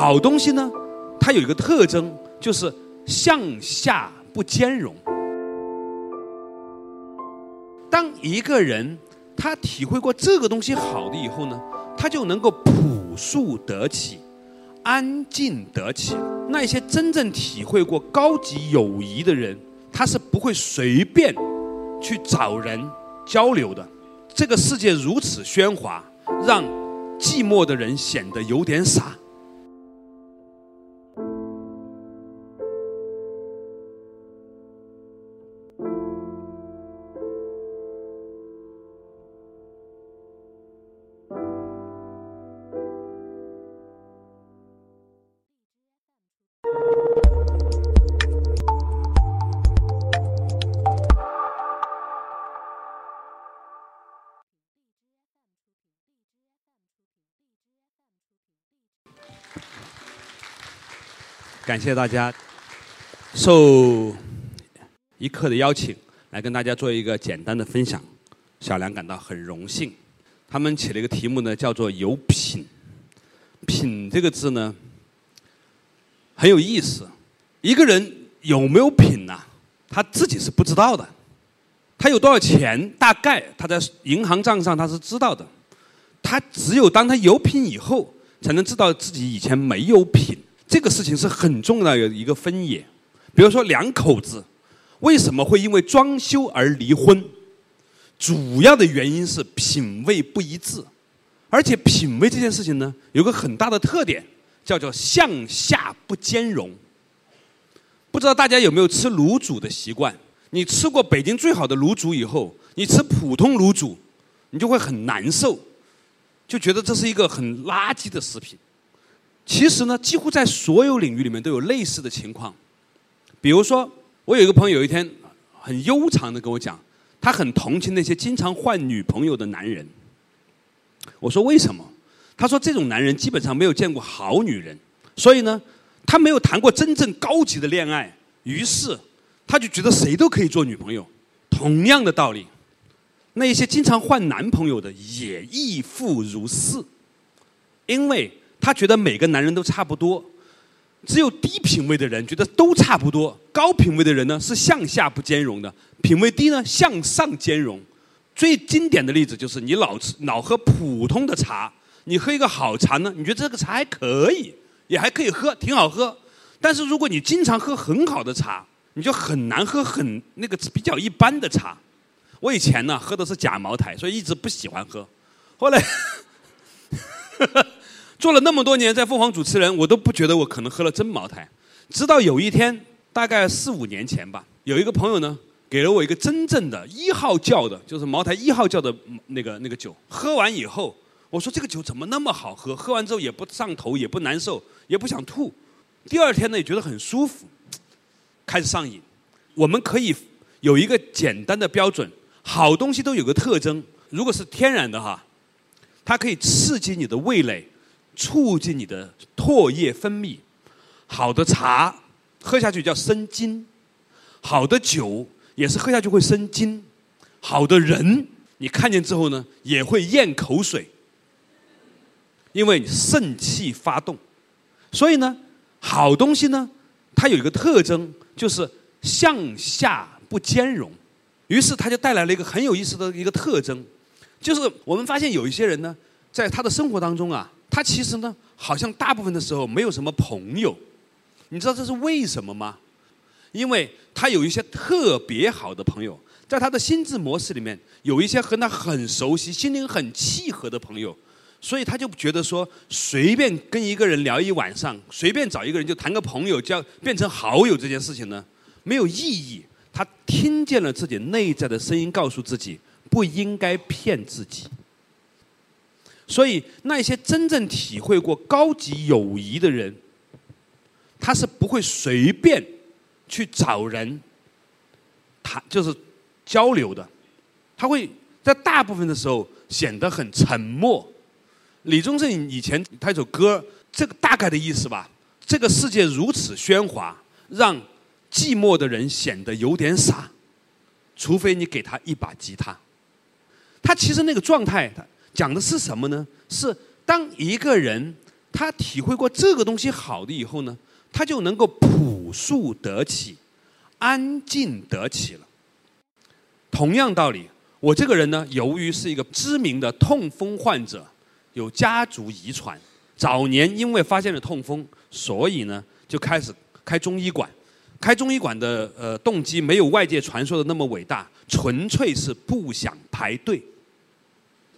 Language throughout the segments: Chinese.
好东西呢，它有一个特征，就是向下不兼容。当一个人他体会过这个东西好的以后呢，他就能够朴素得起，安静得起。那些真正体会过高级友谊的人，他是不会随便去找人交流的。这个世界如此喧哗，让寂寞的人显得有点傻。感谢大家受一刻的邀请，来跟大家做一个简单的分享。小梁感到很荣幸。他们起了一个题目呢，叫做“有品”。品这个字呢，很有意思。一个人有没有品呐？他自己是不知道的。他有多少钱，大概他在银行账上他是知道的。他只有当他有品以后，才能知道自己以前没有品。这个事情是很重要的一个分野，比如说两口子为什么会因为装修而离婚？主要的原因是品味不一致，而且品味这件事情呢，有个很大的特点，叫做向下不兼容。不知道大家有没有吃卤煮的习惯？你吃过北京最好的卤煮以后，你吃普通卤煮，你就会很难受，就觉得这是一个很垃圾的食品。其实呢，几乎在所有领域里面都有类似的情况。比如说，我有一个朋友有一天很悠长的跟我讲，他很同情那些经常换女朋友的男人。我说为什么？他说这种男人基本上没有见过好女人，所以呢，他没有谈过真正高级的恋爱，于是他就觉得谁都可以做女朋友。同样的道理，那些经常换男朋友的也亦复如是，因为。他觉得每个男人都差不多，只有低品位的人觉得都差不多，高品位的人呢是向下不兼容的，品位低呢向上兼容。最经典的例子就是你老吃老喝普通的茶，你喝一个好茶呢，你觉得这个茶还可以，也还可以喝，挺好喝。但是如果你经常喝很好的茶，你就很难喝很那个比较一般的茶。我以前呢喝的是假茅台，所以一直不喜欢喝。后来。做了那么多年在凤凰主持人，我都不觉得我可能喝了真茅台。直到有一天，大概四五年前吧，有一个朋友呢，给了我一个真正的一号窖的，就是茅台一号窖的那个那个酒。喝完以后，我说这个酒怎么那么好喝？喝完之后也不上头，也不难受，也不想吐。第二天呢，也觉得很舒服，开始上瘾。我们可以有一个简单的标准：好东西都有个特征，如果是天然的哈，它可以刺激你的味蕾。促进你的唾液分泌，好的茶喝下去叫生津，好的酒也是喝下去会生津，好的人你看见之后呢也会咽口水，因为肾气发动，所以呢好东西呢它有一个特征就是向下不兼容，于是它就带来了一个很有意思的一个特征，就是我们发现有一些人呢在他的生活当中啊。他其实呢，好像大部分的时候没有什么朋友，你知道这是为什么吗？因为他有一些特别好的朋友，在他的心智模式里面有一些和他很熟悉、心灵很契合的朋友，所以他就觉得说，随便跟一个人聊一晚上，随便找一个人就谈个朋友，叫变成好友这件事情呢，没有意义。他听见了自己内在的声音，告诉自己不应该骗自己。所以，那些真正体会过高级友谊的人，他是不会随便去找人谈，就是交流的。他会在大部分的时候显得很沉默。李宗盛以前他一首歌，这个大概的意思吧。这个世界如此喧哗，让寂寞的人显得有点傻。除非你给他一把吉他，他其实那个状态，他。讲的是什么呢？是当一个人他。体会过这个东西好的以后呢，他就能够朴素得起，安静得起了。同样道理，我这个人呢，由于是一个知名的痛风患者，有家族遗传，早年因为发现了痛风，所以呢就开始开中医馆。开中医馆的呃动机没有外界传说的那么伟大，纯粹是不想排队。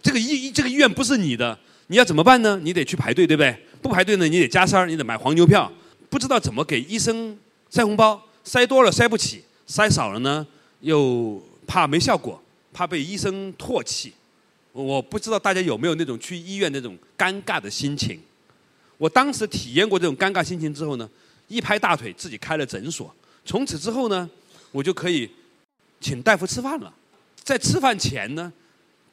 这个医这个医院不是你的，你要怎么办呢？你得去排队，对不对？不排队呢，你得加塞儿，你得买黄牛票。不知道怎么给医生塞红包，塞多了塞不起，塞少了呢又怕没效果，怕被医生唾弃。我不知道大家有没有那种去医院那种尴尬的心情。我当时体验过这种尴尬心情之后呢。一拍大腿，自己开了诊所。从此之后呢，我就可以请大夫吃饭了。在吃饭前呢，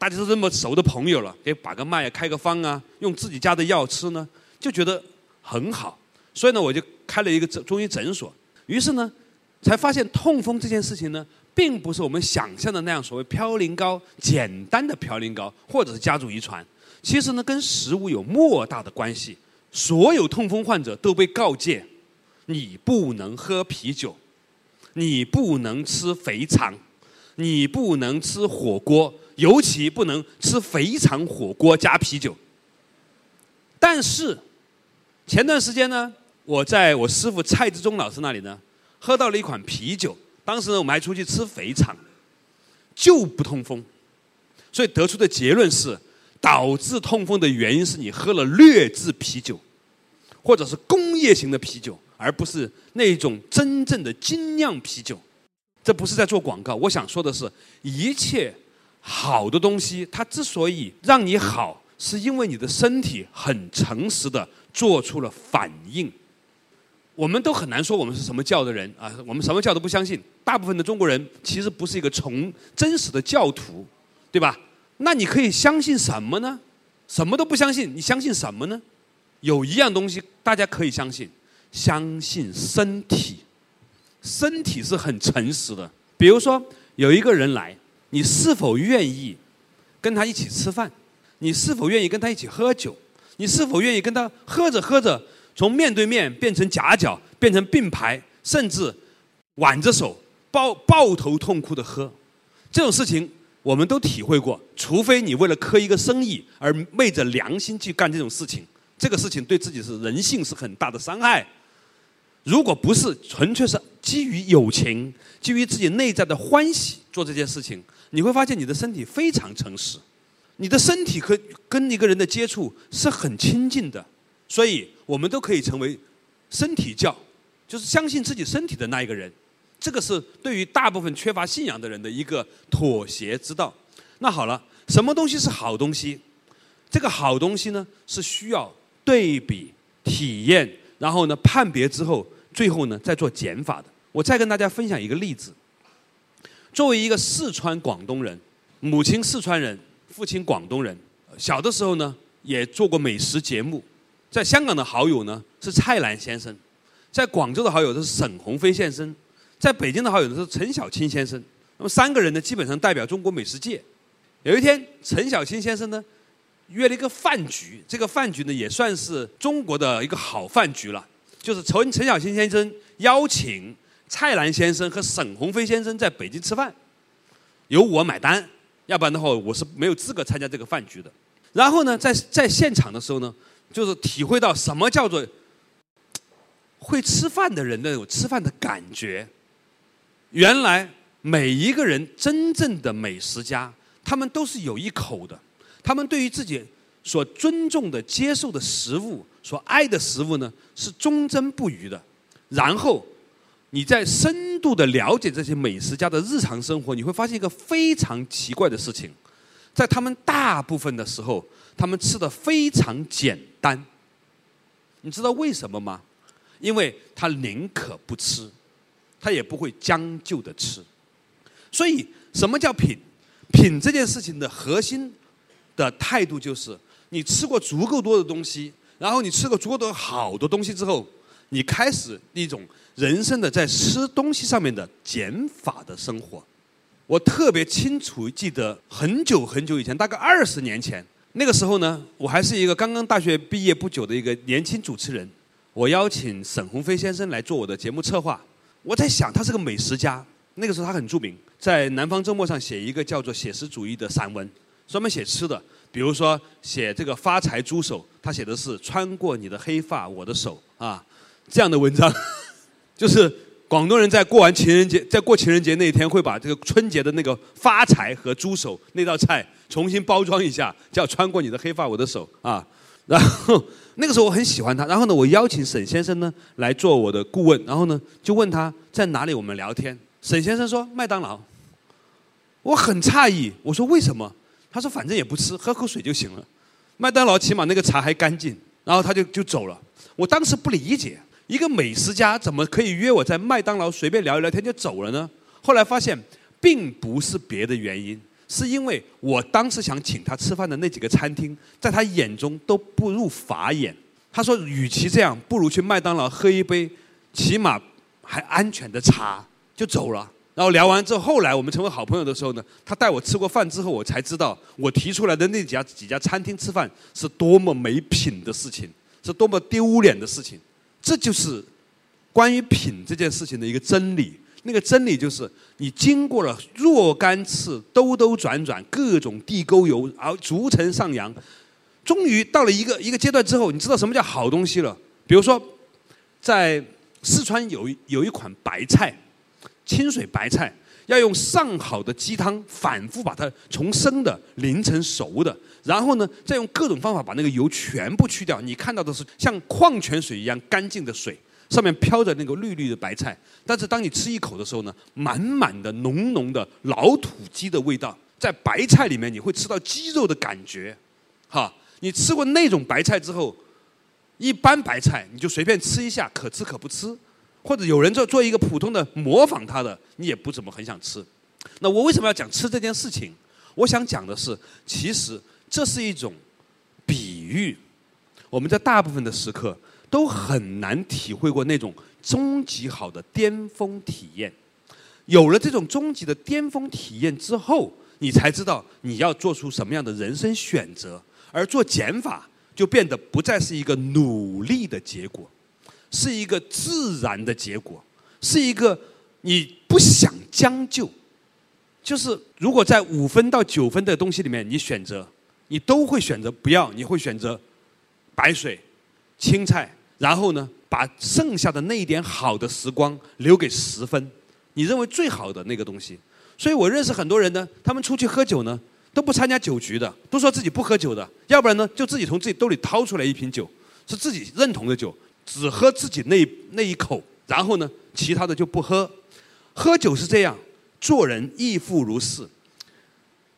大家都这么熟的朋友了，给把个脉、开个方啊，用自己家的药吃呢，就觉得很好。所以呢，我就开了一个中医诊所。于是呢，才发现痛风这件事情呢，并不是我们想象的那样，所谓嘌呤高、简单的嘌呤高，或者是家族遗传。其实呢，跟食物有莫大的关系。所有痛风患者都被告诫。你不能喝啤酒，你不能吃肥肠，你不能吃火锅，尤其不能吃肥肠火锅加啤酒。但是前段时间呢，我在我师傅蔡志忠老师那里呢，喝到了一款啤酒。当时呢，我们还出去吃肥肠，就不痛风。所以得出的结论是，导致痛风的原因是你喝了劣质啤酒，或者是工业型的啤酒。而不是那种真正的精酿啤酒，这不是在做广告。我想说的是，一切好的东西，它之所以让你好，是因为你的身体很诚实的做出了反应。我们都很难说我们是什么教的人啊，我们什么教都不相信。大部分的中国人其实不是一个从真实的教徒，对吧？那你可以相信什么呢？什么都不相信，你相信什么呢？有一样东西大家可以相信。相信身体，身体是很诚实的。比如说，有一个人来，你是否愿意跟他一起吃饭？你是否愿意跟他一起喝酒？你是否愿意跟他喝着喝着，从面对面变成夹角，变成并排，甚至挽着手抱抱头痛哭的喝？这种事情我们都体会过。除非你为了磕一个生意而昧着良心去干这种事情，这个事情对自己是人性是很大的伤害。如果不是纯粹是基于友情、基于自己内在的欢喜做这件事情，你会发现你的身体非常诚实，你的身体和跟一个人的接触是很亲近的，所以我们都可以成为身体教，就是相信自己身体的那一个人。这个是对于大部分缺乏信仰的人的一个妥协之道。那好了，什么东西是好东西？这个好东西呢，是需要对比体验。然后呢，判别之后，最后呢，再做减法的。我再跟大家分享一个例子。作为一个四川广东人，母亲四川人，父亲广东人，小的时候呢，也做过美食节目。在香港的好友呢是蔡澜先生，在广州的好友是沈鸿飞先生，在北京的好友是陈小青先生。那么三个人呢，基本上代表中国美食界。有一天，陈小青先生呢。约了一个饭局，这个饭局呢也算是中国的一个好饭局了。就是陈陈小青先生邀请蔡澜先生和沈鸿飞先生在北京吃饭，由我买单，要不然的话我是没有资格参加这个饭局的。然后呢，在在现场的时候呢，就是体会到什么叫做会吃饭的人那种吃饭的感觉。原来每一个人真正的美食家，他们都是有一口的。他们对于自己所尊重的、接受的食物、所爱的食物呢，是忠贞不渝的。然后，你在深度的了解这些美食家的日常生活，你会发现一个非常奇怪的事情：在他们大部分的时候，他们吃的非常简单。你知道为什么吗？因为他宁可不吃，他也不会将就的吃。所以，什么叫品？品这件事情的核心。的态度就是，你吃过足够多的东西，然后你吃过足够多好的东西之后，你开始一种人生的在吃东西上面的减法的生活。我特别清楚记得很久很久以前，大概二十年前，那个时候呢，我还是一个刚刚大学毕业不久的一个年轻主持人。我邀请沈鸿飞先生来做我的节目策划。我在想，他是个美食家。那个时候他很著名，在《南方周末》上写一个叫做写实主义的散文，专门写吃的。比如说写这个发财猪手，他写的是穿过你的黑发，我的手啊，这样的文章，就是广东人在过完情人节，在过情人节那一天，会把这个春节的那个发财和猪手那道菜。重新包装一下，叫穿过你的黑发，我的手啊。然后那个时候我很喜欢他。然后呢，我邀请沈先生呢来做我的顾问。然后呢，就问他在哪里我们聊天。沈先生说麦当劳。我很诧异，我说为什么？他说反正也不吃，喝口水就行了。麦当劳起码那个茶还干净。然后他就就走了。我当时不理解，一个美食家怎么可以约我在麦当劳随便聊一聊天就走了呢？后来发现并不是别的原因。是因为我当时想请他吃饭的那几个餐厅，在他眼中都不入法眼。他说，与其这样，不如去麦当劳喝一杯，起码还安全的茶，就走了。然后聊完之后，后来我们成为好朋友的时候呢，他带我吃过饭之后，我才知道我提出来的那几家几家餐厅吃饭是多么没品的事情，是多么丢脸的事情。这就是关于品这件事情的一个真理。那个真理就是，你经过了若干次兜兜转转、各种地沟油，而逐层上扬，终于到了一个一个阶段之后，你知道什么叫好东西了。比如说，在四川有有一款白菜，清水白菜，要用上好的鸡汤反复把它从生的淋成熟的，然后呢，再用各种方法把那个油全部去掉，你看到的是像矿泉水一样干净的水。上面飘着那个绿绿的白菜，但是当你吃一口的时候呢，满满的浓浓的老土鸡的味道，在白菜里面你会吃到鸡肉的感觉，哈，你吃过那种白菜之后，一般白菜你就随便吃一下，可吃可不吃，或者有人做做一个普通的模仿他的，你也不怎么很想吃。那我为什么要讲吃这件事情？我想讲的是，其实这是一种比喻，我们在大部分的时刻。都很难体会过那种终极好的巅峰体验。有了这种终极的巅峰体验之后，你才知道你要做出什么样的人生选择。而做减法就变得不再是一个努力的结果，是一个自然的结果，是一个你不想将就。就是如果在五分到九分的东西里面，你选择，你都会选择不要，你会选择白水、青菜。然后呢，把剩下的那一点好的时光留给十分，你认为最好的那个东西。所以我认识很多人呢，他们出去喝酒呢，都不参加酒局的，都说自己不喝酒的，要不然呢，就自己从自己兜里掏出来一瓶酒，是自己认同的酒，只喝自己那那一口，然后呢，其他的就不喝。喝酒是这样，做人亦复如是。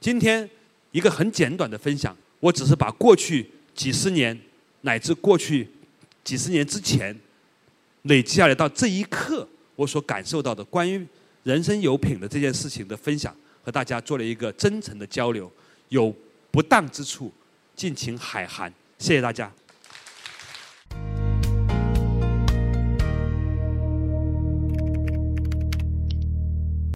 今天一个很简短的分享，我只是把过去几十年乃至过去。几十年之前累积下来到这一刻，我所感受到的关于人生有品的这件事情的分享，和大家做了一个真诚的交流。有不当之处，敬请海涵。谢谢大家。